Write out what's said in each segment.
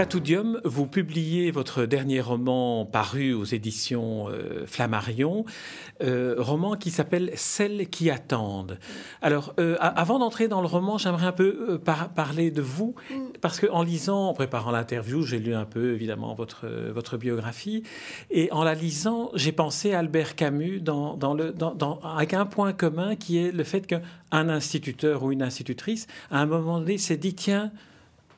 Fatoudium, vous publiez votre dernier roman paru aux éditions euh, Flammarion, euh, roman qui s'appelle Celles qui attendent. Alors, euh, avant d'entrer dans le roman, j'aimerais un peu parler de vous, parce qu'en lisant, en préparant l'interview, j'ai lu un peu évidemment votre, votre biographie, et en la lisant, j'ai pensé à Albert Camus dans, dans le, dans, avec un point commun qui est le fait qu'un instituteur ou une institutrice, à un moment donné, s'est dit, tiens,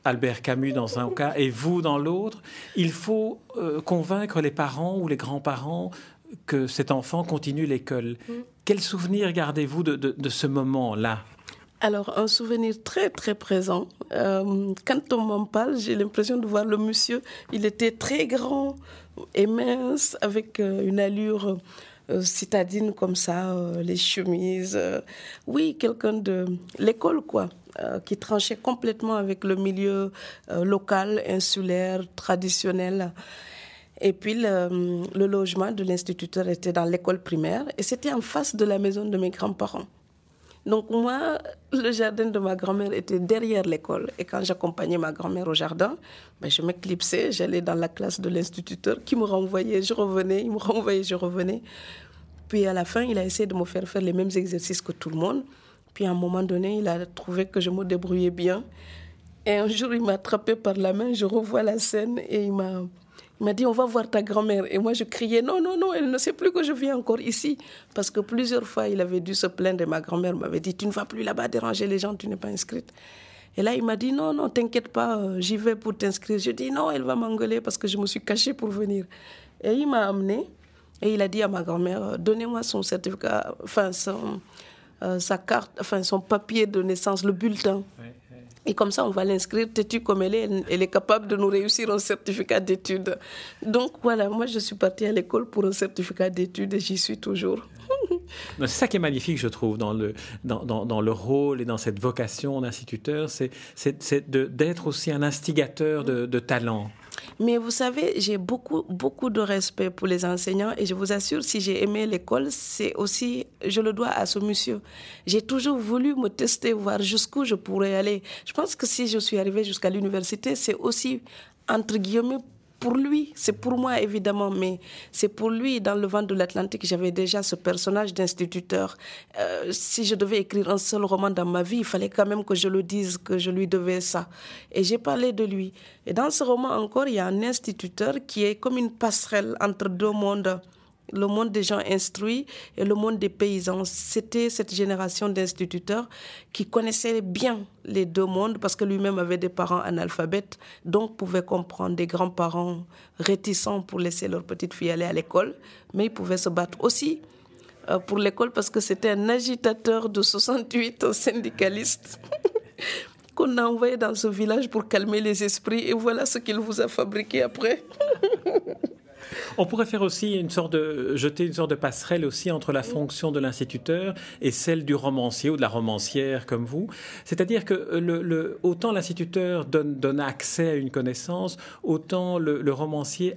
Albert Camus dans un cas et vous dans l'autre. Il faut euh, convaincre les parents ou les grands-parents que cet enfant continue l'école. Mm. Quel souvenir gardez-vous de, ce moment-là? Alors, un souvenir très, très présent. Euh, quand on m'en parle, j'ai l'impression de voir le monsieur. Il était très grand et mince, avec euh, une allure citadine comme ça, les chemises. oui, quelqu'un de l'école, quoi. Euh, qui tranchait complètement avec le milieu euh, local, insulaire, traditionnel. Et puis le, le logement de l'instituteur était dans l'école primaire et c'était en face de la maison de mes grands-parents. Donc moi, le jardin de ma grand-mère était derrière l'école. Et quand j'accompagnais ma grand-mère au jardin, ben je m'éclipsais, j'allais dans la classe de l'instituteur qui me renvoyait, je revenais, il me renvoyait, je revenais. Puis à la fin, il a essayé de me faire faire les mêmes exercices que tout le monde. Puis à un moment donné, il a trouvé que je me débrouillais bien. Et un jour, il m'a attrapé par la main, je revois la scène et il m'a, il m'a dit, on va voir ta grand-mère. Et moi, je criais, non, non, non, elle ne sait plus que je viens encore ici. Parce que plusieurs fois, il avait dû se plaindre et ma grand-mère m'avait dit, tu ne vas plus là-bas déranger les gens, tu n'es pas inscrite. Et là, il m'a dit, non, non, t'inquiète pas, euh, j'y vais pour t'inscrire. Je dis, non, elle va m'engueuler parce que je me suis cachée pour venir. Et il m'a amené et il a dit à ma grand-mère, euh, donnez-moi son certificat, enfin, son, euh, sa carte, enfin son papier de naissance, le bulletin. Et comme ça, on va l'inscrire têtue comme elle est. Elle est capable de nous réussir un certificat d'études. Donc voilà, moi je suis partie à l'école pour un certificat d'études et j'y suis toujours. C'est ça qui est magnifique, je trouve, dans le, dans, dans, dans le rôle et dans cette vocation d'instituteur, c'est d'être aussi un instigateur de, de talent. Mais vous savez, j'ai beaucoup, beaucoup de respect pour les enseignants et je vous assure, si j'ai aimé l'école, c'est aussi, je le dois à ce monsieur. J'ai toujours voulu me tester, voir jusqu'où je pourrais aller. Je pense que si je suis arrivée jusqu'à l'université, c'est aussi, entre guillemets, pour lui, c'est pour moi évidemment, mais c'est pour lui dans le vent de l'Atlantique. J'avais déjà ce personnage d'instituteur. Euh, si je devais écrire un seul roman dans ma vie, il fallait quand même que je le dise, que je lui devais ça. Et j'ai parlé de lui. Et dans ce roman encore, il y a un instituteur qui est comme une passerelle entre deux mondes le monde des gens instruits et le monde des paysans. C'était cette génération d'instituteurs qui connaissaient bien les deux mondes parce que lui-même avait des parents analphabètes, donc pouvait comprendre des grands-parents réticents pour laisser leur petite fille aller à l'école, mais il pouvait se battre aussi euh, pour l'école parce que c'était un agitateur de 68, un syndicaliste. qu'on a envoyé dans ce village pour calmer les esprits et voilà ce qu'il vous a fabriqué après. On pourrait faire aussi une sorte de jeter une sorte de passerelle aussi entre la fonction de l'instituteur et celle du romancier ou de la romancière comme vous. C'est-à-dire que le, autant l'instituteur donne, donne, accès à une connaissance, autant le, romancier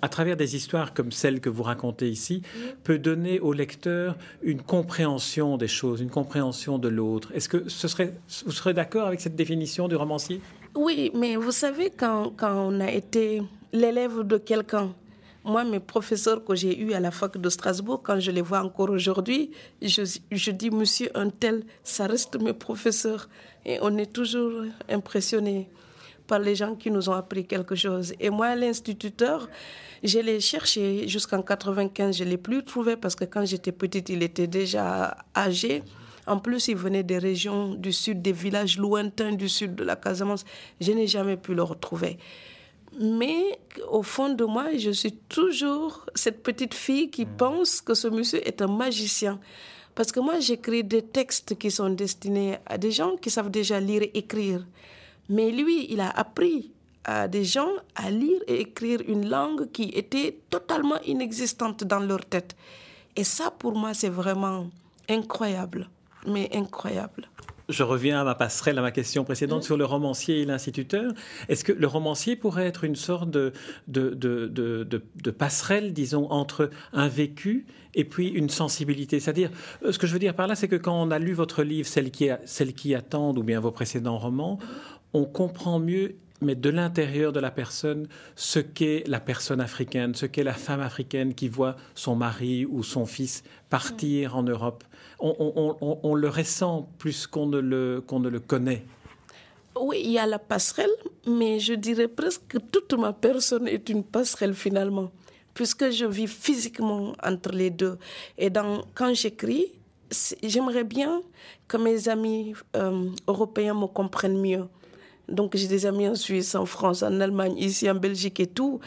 à travers des histoires comme celles que vous racontez ici, peut donner au lecteur une compréhension des choses, une compréhension de l'autre. Est-ce que ce serait, vous serez d'accord avec cette définition du romancier? Oui, mais vous savez, quand, quand on a été l'élève de quelqu'un, moi, mes professeurs que j'ai eus à la fac de Strasbourg, quand je les vois encore aujourd'hui, je, dis, monsieur, un tel, ça reste mes professeurs. Et on est toujours impressionné par les gens qui nous ont appris quelque chose. Et moi, l'instituteur, je l'ai cherché jusqu'en 95, je ne l'ai plus trouvé parce que quand j'étais petite, il était déjà âgé. En plus, il venait des régions du sud, des villages lointains du sud de la Casamance. Je n'ai jamais pu le retrouver. Mais au fond de moi, je suis toujours cette petite fille qui mm. pense que ce monsieur est un magicien. Parce que moi, j'écris des textes qui sont destinés à des gens qui savent déjà lire et écrire. Mais lui, il a appris à des gens à lire et écrire une langue qui était totalement inexistante dans leur tête. Et ça, pour moi, c'est vraiment incroyable, mais incroyable. Je reviens à ma passerelle, à ma question précédente mmh. sur le romancier et l'instituteur. Est-ce que le romancier pourrait être une sorte de, de, passerelle, disons, entre un vécu et puis une sensibilité? C'est-à-dire, euh, ce que je veux dire par là, c'est que quand on a lu votre livre, Celle qui, Celle qui attendent, ou bien vos précédents romans, on comprend mieux mais de l'intérieur de la personne, ce qu'est la personne africaine, ce qu'est la femme africaine qui voit son mari ou son fils partir en Europe on, le ressent plus qu'on ne le, qu'on ne le connaît. Oui, il y a la passerelle, mais je dirais presque que toute ma personne est une passerelle finalement, puisque je vis physiquement entre les deux. Et quand j'écris, j'aimerais bien que mes amis euh, européens me comprennent mieux. Donc j'ai des amis en Suisse, en France, en Allemagne, ici en Belgique et tout.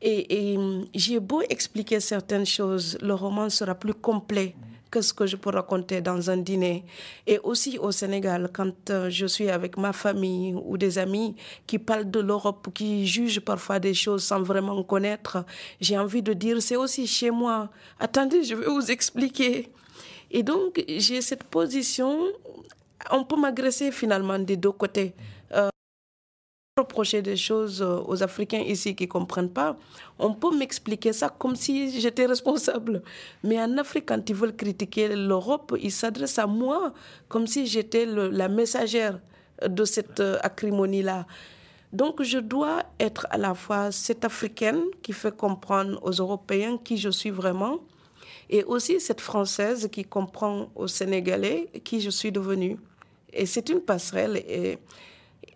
Et, et j'ai beau expliquer certaines choses, le roman sera plus complet que ce que je peux raconter dans un dîner. Et aussi au Sénégal, quand euh, je suis avec ma famille ou des amis qui parlent de l'Europe, qui jugent parfois des choses sans vraiment connaître, j'ai envie de dire, c'est aussi chez moi. Attendez, je vais vous expliquer. Et donc, j'ai cette position, on peut m'agresser finalement des deux côtés reprocher des choses euh, aux Africains ici qui ne comprennent pas, on peut m'expliquer ça comme si j'étais responsable. Mais en Afrique, quand ils veulent critiquer l'Europe, ils s'adressent à moi comme si j'étais la messagère de cette euh, acrimonie-là. Donc je dois être à la fois cette Africaine qui fait comprendre aux Européens qui je suis vraiment, et aussi cette Française qui comprend aux Sénégalais qui je suis devenue. Et c'est une passerelle. Et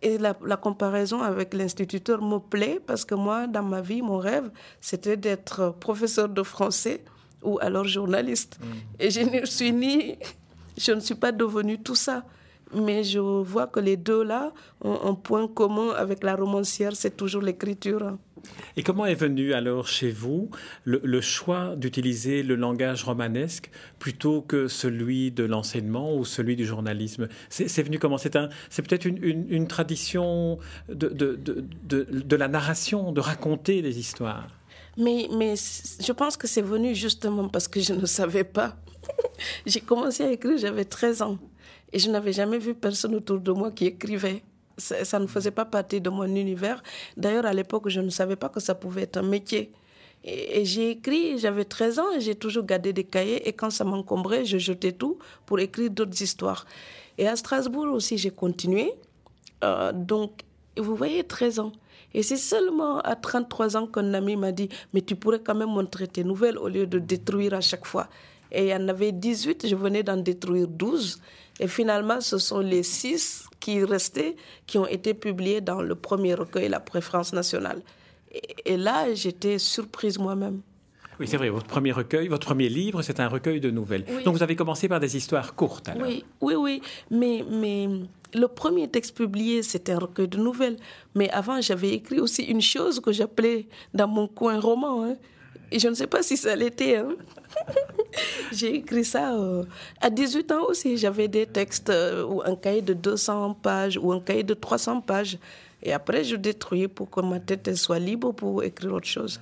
et la, comparaison avec l'instituteur me plaît parce que moi, dans ma vie, mon rêve, c'était d'être professeur de français ou alors journaliste. Mm. Et je ne suis ni, je ne suis pas devenue tout ça. Mais je vois que les deux là ont un point commun avec la romancière, c'est toujours l'écriture. Et comment est venu alors chez vous le, choix d'utiliser le langage romanesque plutôt que celui de l'enseignement ou celui du journalisme? C'est venu comment? C'est peut-être une, tradition de, de, la narration, de raconter des histoires. Mais, mais je pense que c'est venu justement parce que je ne savais pas. J'ai commencé à écrire, j'avais 13 ans. Et je n'avais jamais vu personne autour de moi qui écrivait ça, ne faisait pas partie de mon univers. D'ailleurs, à l'époque, je ne savais pas que ça pouvait être un métier. Et, j'ai écrit, j'avais 13 ans, et j'ai toujours gardé des cahiers, et quand ça m'encombrait, je jetais tout pour écrire d'autres histoires. Et à Strasbourg aussi, j'ai continué. Euh, donc, vous voyez, 13 ans. Et c'est seulement à 33 ans qu'un ami m'a dit, mais tu pourrais quand même montrer tes nouvelles au lieu de détruire à chaque fois. Et il y en avait 18, je venais d'en détruire 12. Et finalement, ce sont les 6 qui restaient, qui ont été publiés dans le premier recueil, La Préférence nationale. Et, là, j'étais surprise moi-même. Oui, c'est vrai, votre premier recueil, votre premier livre, c'est un recueil de nouvelles. Donc vous avez commencé par des histoires courtes alors. Oui, oui, oui. Mais, mais le premier texte publié, c'était un recueil de nouvelles. Mais avant, j'avais écrit aussi une chose que j'appelais dans mon coin roman. Hein. Et je ne sais pas si ça l'était. Hein. J'ai écrit ça euh, à 18 ans aussi. J'avais des textes euh, ou un cahier de 200 pages ou un cahier de 300 pages. Et après, je détruis pour que ma tête soit libre pour écrire autre chose.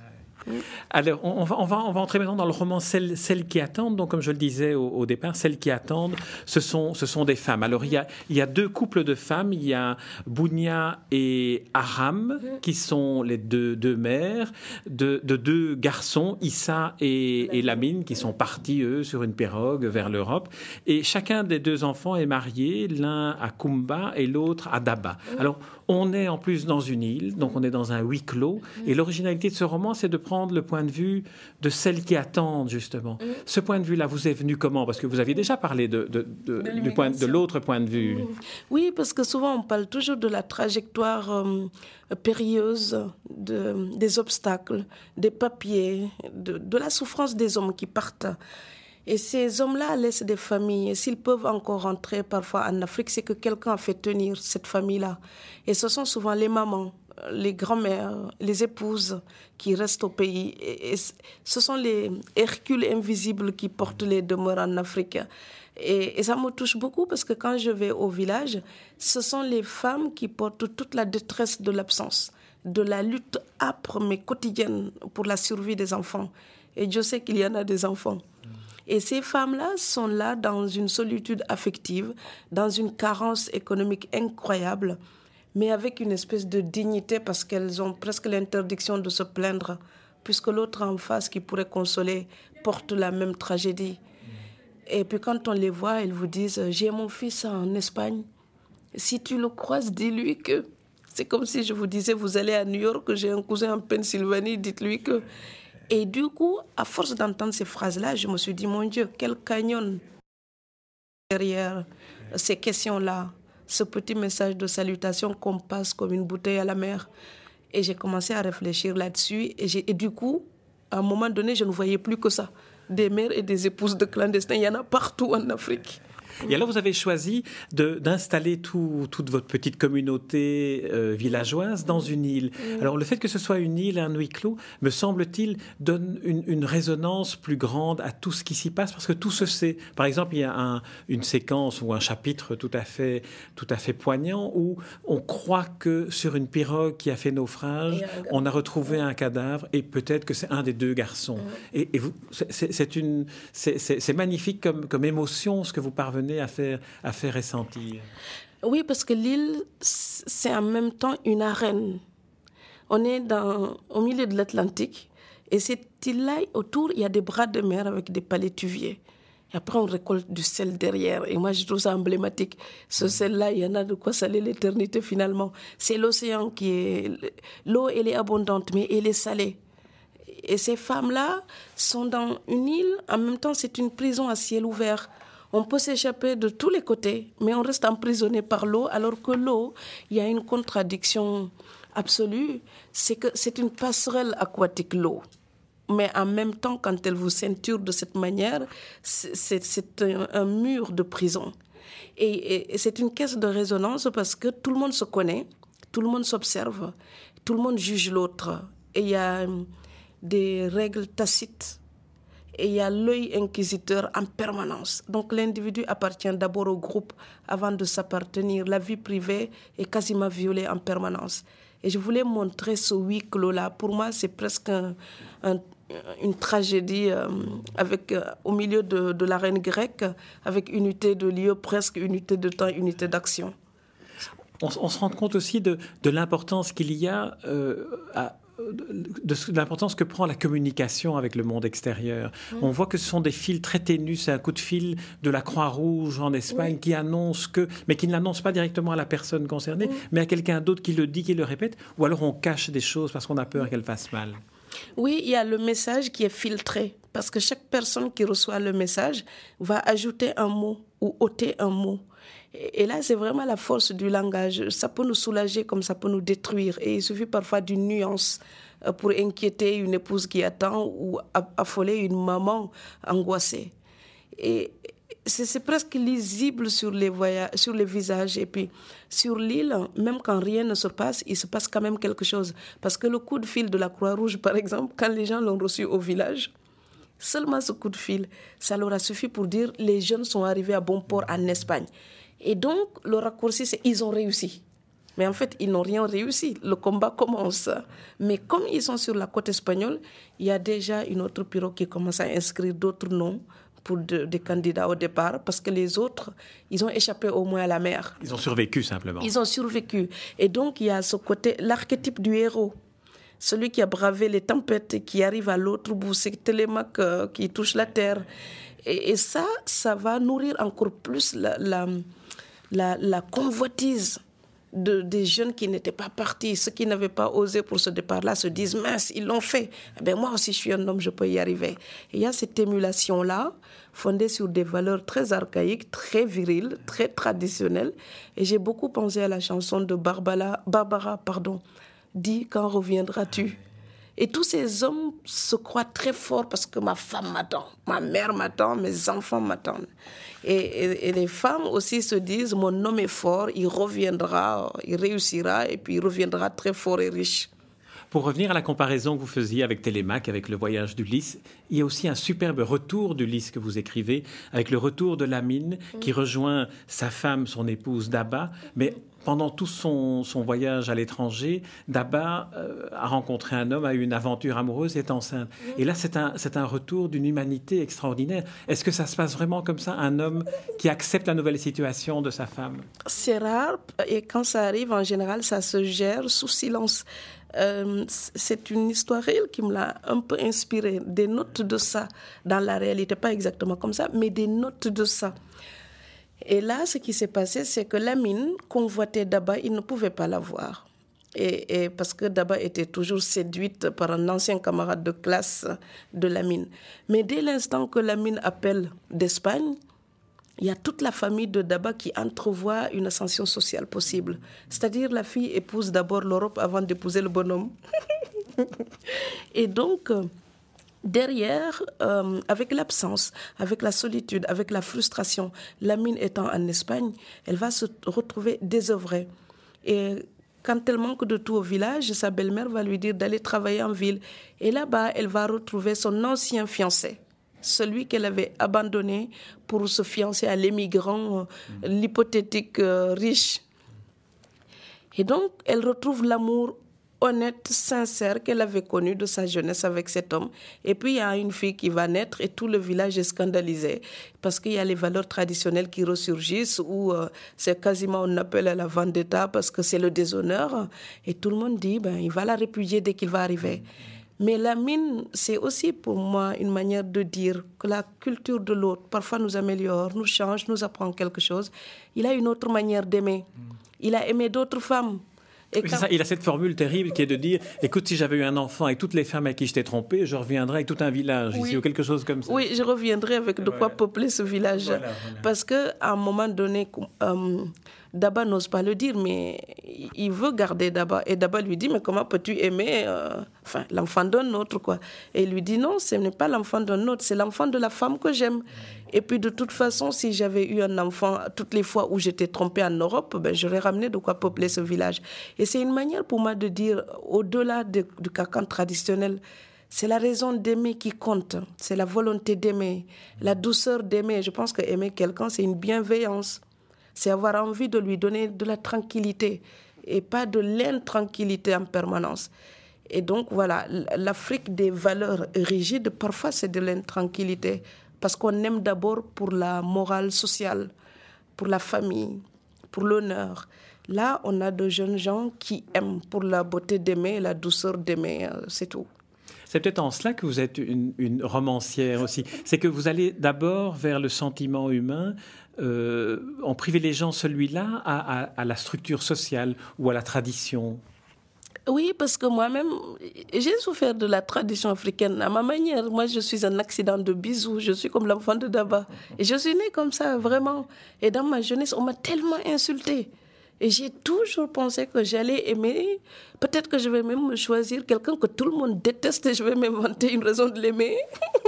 Alors, on, va, on, va, on va entrer maintenant dans le roman Celles, qui attendent. Donc, comme je le disais au, départ, Celles qui attendent, ce sont, ce sont des femmes. Alors, il y, a, il y a deux couples de femmes. Il y a Bounia et Aram, qui sont les deux, deux mères, de, de deux garçons, Issa et, et, Lamine, qui sont partis, eux, sur une pirogue vers l'Europe. Et chacun des deux enfants est marié, l'un à Kumba et l'autre à Daba. Alors, on est en plus dans une île, donc on est dans un huis clos. Et l'originalité de ce roman, c'est de prendre le point de vue de celles qui attendent, justement. Ce point de vue-là vous est venu comment? Parce que vous aviez déjà parlé de, du point, de l'autre point de vue. Oui, parce que souvent on parle toujours de la trajectoire euh, périlleuse, des obstacles, des papiers, de la souffrance des hommes qui partent. Et ces hommes-là laissent des familles. Et s'ils peuvent encore rentrer parfois en Afrique, c'est que quelqu'un a fait tenir cette famille-là. Et ce sont souvent les mamans, les grands-mères, les épouses qui restent au pays. Et, ce sont les Hercules invisibles qui portent les demeures en Afrique. Et, et, ça me touche beaucoup parce que quand je vais au village, ce sont les femmes qui portent toute la détresse de l'absence, de la lutte âpre mais quotidienne pour la survie des enfants. Et je sais qu'il y en a des enfants. Et ces femmes-là sont là dans une solitude affective, dans une carence économique incroyable, mais avec une espèce de dignité parce qu'elles ont presque l'interdiction de se plaindre, puisque l'autre en face qui pourrait consoler porte la même tragédie. Et puis quand on les voit, elles vous disent, j'ai mon fils en Espagne. Si tu le croises, dis-lui que c'est comme si je vous disais, vous allez à New York, j'ai un cousin en Pennsylvanie, dites-lui que... Et du coup, à force d'entendre ces phrases-là, je me suis dit, mon Dieu, quel canyon derrière ces questions-là, ce petit message de salutation qu'on passe comme une bouteille à la mer. Et j'ai commencé à réfléchir là-dessus. Et, et, du coup, à un moment donné, je ne voyais plus que ça. Des mères et des épouses de clandestins, il y en a partout en Afrique. Et alors, vous avez choisi d'installer toute votre petite communauté euh, villageoise dans une île. Alors, le fait que ce soit une île, un huis clos, me semble-t-il, donne une, résonance plus grande à tout ce qui s'y passe, parce que tout se sait. Par exemple, il y a une séquence ou un chapitre tout à fait, tout à fait poignant où on croit que sur une pirogue qui a fait naufrage, on a retrouvé un cadavre et peut-être que c'est un des deux garçons. Et, c'est magnifique comme, comme émotion ce que vous parvenez à faire, à faire ressentir Oui, parce que l'île, c'est en même temps une arène. On est dans, au milieu de l'Atlantique et cette île-là, autour, il y a des bras de mer avec des palétuviers. Et après, on récolte du sel derrière. Et moi, je trouve ça emblématique. Ce sel-là, il y en a de quoi saler l'éternité finalement. C'est l'océan qui est. L'eau, elle est abondante, mais elle est salée. Et ces femmes-là sont dans une île. En même temps, c'est une prison à ciel ouvert. On peut s'échapper de tous les côtés, mais on reste emprisonné par l'eau, alors que l'eau, il y a une contradiction absolue, c'est que c'est une passerelle aquatique, l'eau. Mais en même temps, quand elle vous ceinture de cette manière, c'est un, mur de prison. Et, et c'est une caisse de résonance parce que tout le monde se connaît, tout le monde s'observe, tout le monde juge l'autre. Et il y a des règles tacites et il y a l'œil inquisiteur en permanence. Donc l'individu appartient d'abord au groupe avant de s'appartenir. La vie privée est quasiment violée en permanence. Et je voulais montrer ce huis clos-là. Pour moi, c'est presque une tragédie euh, avec, euh, au milieu de, de l'arène grecque, avec unité de lieu, presque unité de temps, unité d'action. On, se rend compte aussi de, l'importance qu'il y a euh, à, de, l'importance que prend la communication avec le monde extérieur. Mm. On voit que ce sont des fils très ténus, c'est un coup de fil de la Croix-Rouge en Espagne qui annonce que, mais qui ne l'annonce pas directement à la personne concernée, mm. mais à quelqu'un d'autre qui le dit, qui le répète, ou alors on cache des choses parce qu'on a peur qu'elles fassent mal. Oui, il y a le message qui est filtré, parce que chaque personne qui reçoit le message va ajouter un mot ou ôter un mot. Et là, c'est vraiment la force du langage. Ça peut nous soulager comme ça peut nous détruire. Et il suffit parfois d'une nuance euh, pour inquiéter une épouse qui attend ou affoler une maman angoissée. Et c'est presque lisible sur les, voyages, sur les visages. Et puis, sur l'île, même quand rien ne se passe, il se passe quand même quelque chose. Parce que le coup de fil de la Croix-Rouge, par exemple, quand les gens l'ont reçu au village, seulement ce coup de fil, ça leur a suffi pour dire les jeunes sont arrivés à bon port en Espagne. Et donc, le raccourci, c'est ils ont réussi. Mais en fait, ils n'ont rien réussi. Le combat commence. Mais comme ils sont sur la côte espagnole, il y a déjà une autre pirogue qui commence à inscrire d'autres noms pour des candidats au départ, parce que les autres, ils ont échappé au moins à la mer. Ils ont survécu simplement. Ils ont survécu. Et donc, il y a ce côté, l'archétype du héros. Celui qui a bravé les tempêtes et qui arrive à l'autre bout, c'est Télémaque euh, qui touche la terre. Et, ça, ça va nourrir encore plus la, la convoitise de, des jeunes qui n'étaient pas partis, ceux qui n'avaient pas osé pour ce départ-là, se disent mince, ils l'ont fait. Eh ben moi aussi, je suis un homme, je peux y arriver. Il y a cette émulation-là, fondée sur des valeurs très archaïques, très viriles, très traditionnelles. Et j'ai beaucoup pensé à la chanson de Barbara, Barbara pardon, Dis quand reviendras-tu? Et tous ces hommes se croient très forts parce que ma femme m'attend, ma mère m'attend, mes enfants m'attendent. Et, les femmes aussi se disent, mon homme est fort, il reviendra, il réussira et puis il reviendra très fort et riche. Pour revenir à la comparaison que vous faisiez avec Télémaque, avec le voyage d'Ulysse, il y a aussi un superbe retour d'Ulysse que vous écrivez, avec le retour de Lamine, qui rejoint sa femme, son épouse Daba, mais pendant tout son, voyage à l'étranger, Daba euh, a rencontré un homme, a eu une aventure amoureuse, est enceinte. Et là, c'est un, un retour d'une humanité extraordinaire. Est-ce que ça se passe vraiment comme ça, un homme qui accepte la nouvelle situation de sa femme? C'est rare, et quand ça arrive, en général, ça se gère sous silence. Euh, c'est une histoire réelle qui me l'a un peu inspiré. Des notes de ça dans la réalité, pas exactement comme ça, mais des notes de ça. Et là, ce qui s'est passé, c'est que Lamine convoitait Daba, il ne pouvait pas la voir. Et, parce que Daba était toujours séduite par un ancien camarade de classe de Lamine. Mais dès l'instant que Lamine appelle d'Espagne, il y a toute la famille de Daba qui entrevoit une ascension sociale possible. C'est-à-dire la fille épouse d'abord l'Europe avant d'épouser le bonhomme. et donc, Derrière, euh, avec l'absence, avec la solitude, avec la frustration, Lamine étant en Espagne, elle va se retrouver désœuvrée. Et quand elle manque de tout au village, sa belle-mère va lui dire d'aller travailler en ville. Et là-bas, elle va retrouver son ancien fiancé, celui qu'elle avait abandonné pour se fiancer à l'émigrant, euh, l'hypothétique euh, riche. Et donc, elle retrouve l'amour honnête, sincère qu'elle avait connu de sa jeunesse avec cet homme. Et puis il y a une fille qui va naître et tout le village est scandalisé parce qu'il y a les valeurs traditionnelles qui ressurgissent ou euh, c'est quasiment un appel à la vendetta parce que c'est le déshonneur. Et tout le monde dit, ben, il va la répudier dès qu'il va arriver. Mais la mine, c'est aussi pour moi une manière de dire que la culture de l'autre parfois nous améliore, nous change, nous apprend quelque chose. Il a une autre manière d'aimer. Il a aimé d'autres femmes il a cette formule terrible qui est de dire écoute, si j'avais eu un enfant et toutes les femmes à qui je t'ai trompé, je reviendrais avec tout un village ici ou quelque chose comme ça. Oui, je reviendrai avec de quoi peupler ce village. Parce qu'à un moment donné, euh, Daba n'ose pas le dire, mais il veut garder Daba. Et Daba lui dit, mais comment peux-tu aimer euh, l'enfant d'un autre quoi? Et il lui dit, non, ce n'est pas l'enfant d'un autre, c'est l'enfant de la femme que j'aime. Et puis de toute façon, si j'avais eu un enfant toutes les fois où j'étais trompée en Europe, ben, j'aurais ramené de quoi peupler ce village. Et c'est une manière pour moi de dire, au-delà du carcan traditionnel, c'est la raison d'aimer qui compte, c'est la volonté d'aimer, la douceur d'aimer. Je pense que aimer quelqu'un, c'est une bienveillance c'est avoir envie de lui donner de la tranquillité et pas de l'intranquillité en permanence. Et donc voilà, l'Afrique des valeurs rigides, parfois c'est de l'intranquillité, parce qu'on aime d'abord pour la morale sociale, pour la famille, pour l'honneur. Là, on a de jeunes gens qui aiment pour la beauté d'aimer, la douceur d'aimer, euh, c'est tout. C'est peut-être en cela que vous êtes une, une romancière aussi. C'est que vous allez d'abord vers le sentiment humain, euh, en privilégiant celui-là à, la structure sociale ou à la tradition? Oui, parce que moi-même, j'ai souffert de la tradition africaine à ma manière. Moi, je suis un accident de bisous. Je suis comme l'enfant de Daba. Et je suis née comme ça, vraiment. Et dans ma jeunesse, on m'a tellement insultée. Et j'ai toujours pensé que j'allais aimer. Peut-être que je vais même choisir quelqu'un que tout le monde déteste et je vais m'inventer une raison de l'aimer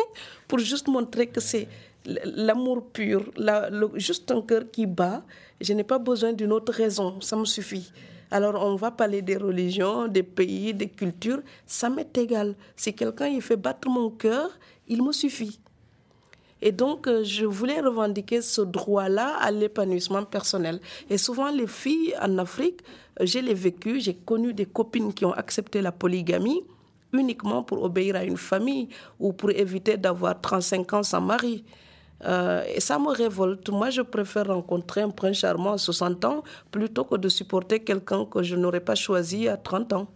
pour juste montrer que c'est l'amour pur, juste un cœur qui bat. Je n'ai pas besoin d'une autre raison, ça me suffit. Alors on va parler des religions, des pays, des cultures, ça m'est égal. Si quelqu'un il fait battre mon cœur, il me suffit. Et donc, euh, je voulais revendiquer ce droit-là à l'épanouissement personnel. Et souvent, les filles en Afrique, euh, j'ai les vécu, j'ai connu des copines qui ont accepté la polygamie uniquement pour obéir à une famille ou pour éviter d'avoir 35 ans sans mari. Euh, et ça me révolte. Moi, je préfère rencontrer un prince charmant à 60 ans plutôt que de supporter quelqu'un que je n'aurais pas choisi à 30 ans.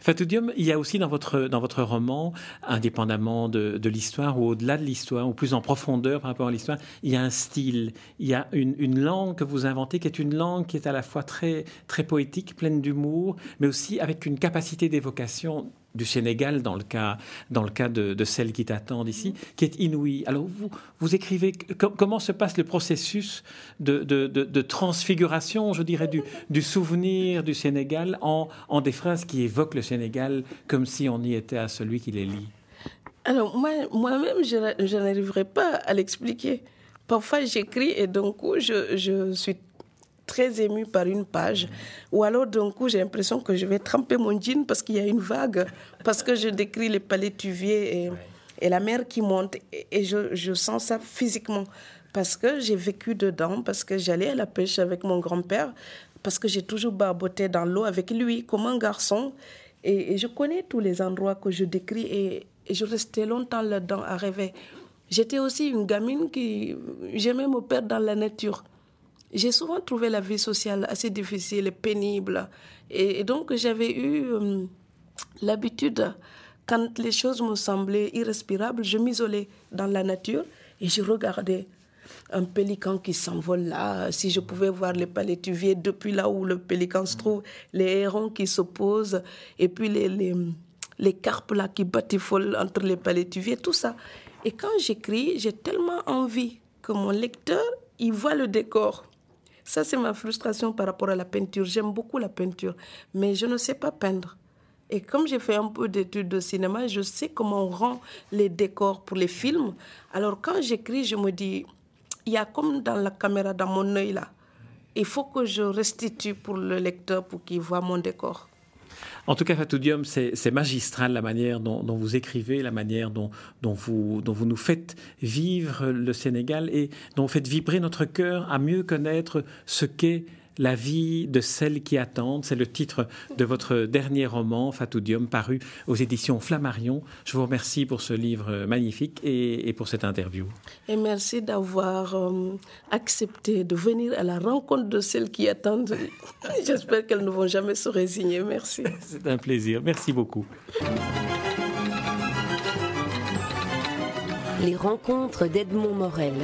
Fatou Diom, il y a aussi dans votre, dans votre roman, indépendamment de, de l'histoire ou au-delà de l'histoire, ou plus en profondeur par rapport à l'histoire, il y a un style, il y a une, une, langue que vous inventez qui est une langue qui est à la fois très, très poétique, pleine d'humour, mais aussi avec une capacité d'évocation du Sénégal, dans le cas, dans le cas de, celle qui t'attend ici, qui est inouïe. Alors, vous, vous écrivez comment se passe le processus de, transfiguration, je dirais, du, du, souvenir du Sénégal en, en, des phrases qui évoquent le Sénégal comme si on y était à celui qui les lit? Alors, moi, moi-même, je, je n'arriverai pas à l'expliquer. Parfois, j'écris et d'un coup, je, je suis très émue par une page, ou alors d'un coup j'ai l'impression que je vais tremper mon jean parce qu'il y a une vague, parce que je décris les palais tuviers et, et la mer qui monte, et, je, je sens ça physiquement parce que j'ai vécu dedans, parce que j'allais à la pêche avec mon grand-père, parce que j'ai toujours barboté dans l'eau avec lui comme un garçon. Et, je connais tous les endroits que je décris et, je restais longtemps là-dedans à rêver. J'étais aussi une gamine qui j'aimais me perdre dans la nature. J'ai souvent trouvé la vie sociale assez difficile et pénible. Et, donc j'avais eu euh, l'habitude, quand les choses me semblaient irrespirables, je m'isolais dans la nature et je regardais un pélican qui s'envole là, si je pouvais voir les palétuviers depuis là où le pélican se trouve, les hérons qui s'opposent, et puis les, les, les, carpes là qui batifolent entre les palétuviers, tout ça. Et quand j'écris, j'ai tellement envie que mon lecteur, il voit le décor. Ça, c'est ma frustration par rapport à la peinture. J'aime beaucoup la peinture, mais je ne sais pas peindre. Et comme j'ai fait un peu d'études de cinéma, je sais comment on rend les décors pour les films. Alors quand j'écris, je me dis, il y a comme dans la caméra, dans mon œil là. Il faut que je restitue pour le lecteur pour qu'il voit mon décor. En tout cas, Fatoudium, c'est magistral la manière dont, vous écrivez, la manière dont, vous, dont vous nous faites vivre le Sénégal et dont vous faites vibrer notre cœur à mieux connaître ce qu'est la vie de celles qui attendent. C'est le titre de votre dernier roman, Fatoudium, paru aux éditions Flammarion. Je vous remercie pour ce livre magnifique et, pour cette interview. Et merci d'avoir euh, accepté de venir à la rencontre de celles qui attendent. J'espère qu'elles ne vont jamais se résigner. Merci. C'est un plaisir. Merci beaucoup. Les rencontres d'Edmond Morel.